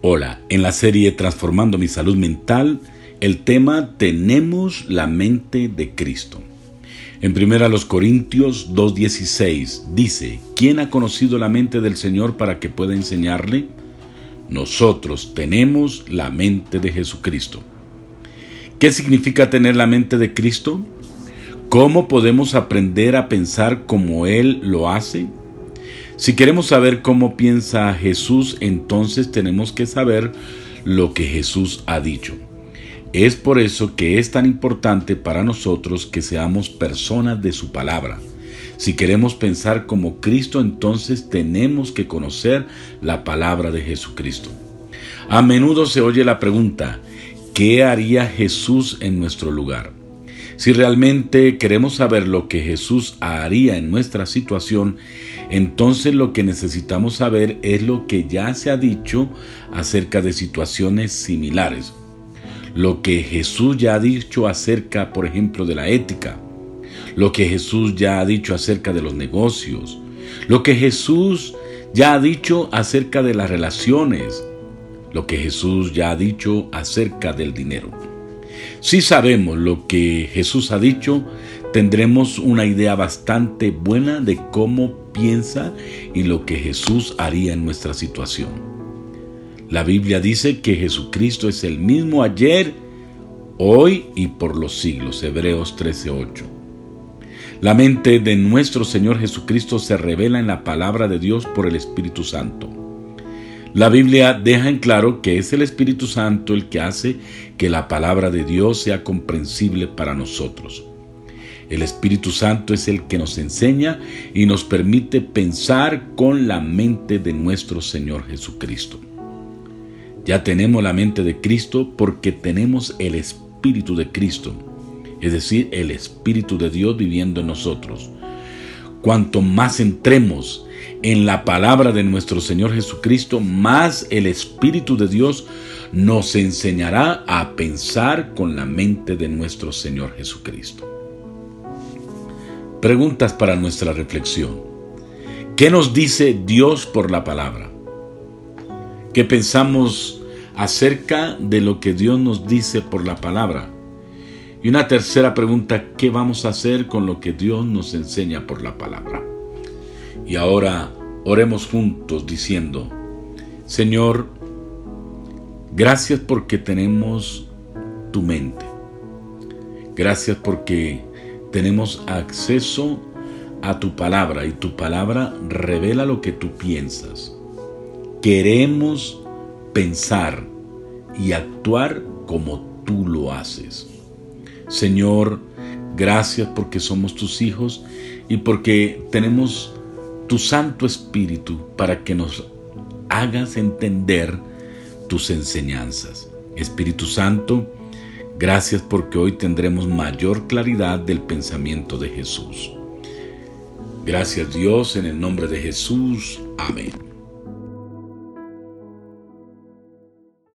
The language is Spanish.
Hola, en la serie Transformando mi salud mental, el tema Tenemos la mente de Cristo. En 1 Corintios 2.16 dice, ¿quién ha conocido la mente del Señor para que pueda enseñarle? Nosotros tenemos la mente de Jesucristo. ¿Qué significa tener la mente de Cristo? ¿Cómo podemos aprender a pensar como Él lo hace? Si queremos saber cómo piensa Jesús, entonces tenemos que saber lo que Jesús ha dicho. Es por eso que es tan importante para nosotros que seamos personas de su palabra. Si queremos pensar como Cristo, entonces tenemos que conocer la palabra de Jesucristo. A menudo se oye la pregunta, ¿qué haría Jesús en nuestro lugar? Si realmente queremos saber lo que Jesús haría en nuestra situación, entonces lo que necesitamos saber es lo que ya se ha dicho acerca de situaciones similares. Lo que Jesús ya ha dicho acerca, por ejemplo, de la ética. Lo que Jesús ya ha dicho acerca de los negocios. Lo que Jesús ya ha dicho acerca de las relaciones. Lo que Jesús ya ha dicho acerca del dinero. Si sabemos lo que Jesús ha dicho, tendremos una idea bastante buena de cómo piensa y lo que Jesús haría en nuestra situación. La Biblia dice que Jesucristo es el mismo ayer, hoy y por los siglos. Hebreos 13:8. La mente de nuestro Señor Jesucristo se revela en la palabra de Dios por el Espíritu Santo. La Biblia deja en claro que es el Espíritu Santo el que hace que la palabra de Dios sea comprensible para nosotros. El Espíritu Santo es el que nos enseña y nos permite pensar con la mente de nuestro Señor Jesucristo. Ya tenemos la mente de Cristo porque tenemos el Espíritu de Cristo, es decir, el Espíritu de Dios viviendo en nosotros. Cuanto más entremos en la palabra de nuestro Señor Jesucristo, más el Espíritu de Dios nos enseñará a pensar con la mente de nuestro Señor Jesucristo. Preguntas para nuestra reflexión. ¿Qué nos dice Dios por la palabra? ¿Qué pensamos acerca de lo que Dios nos dice por la palabra? Y una tercera pregunta, ¿qué vamos a hacer con lo que Dios nos enseña por la palabra? Y ahora oremos juntos diciendo, Señor, gracias porque tenemos tu mente. Gracias porque tenemos acceso a tu palabra y tu palabra revela lo que tú piensas. Queremos pensar y actuar como tú lo haces. Señor, gracias porque somos tus hijos y porque tenemos tu Santo Espíritu para que nos hagas entender tus enseñanzas. Espíritu Santo, gracias porque hoy tendremos mayor claridad del pensamiento de Jesús. Gracias Dios en el nombre de Jesús. Amén.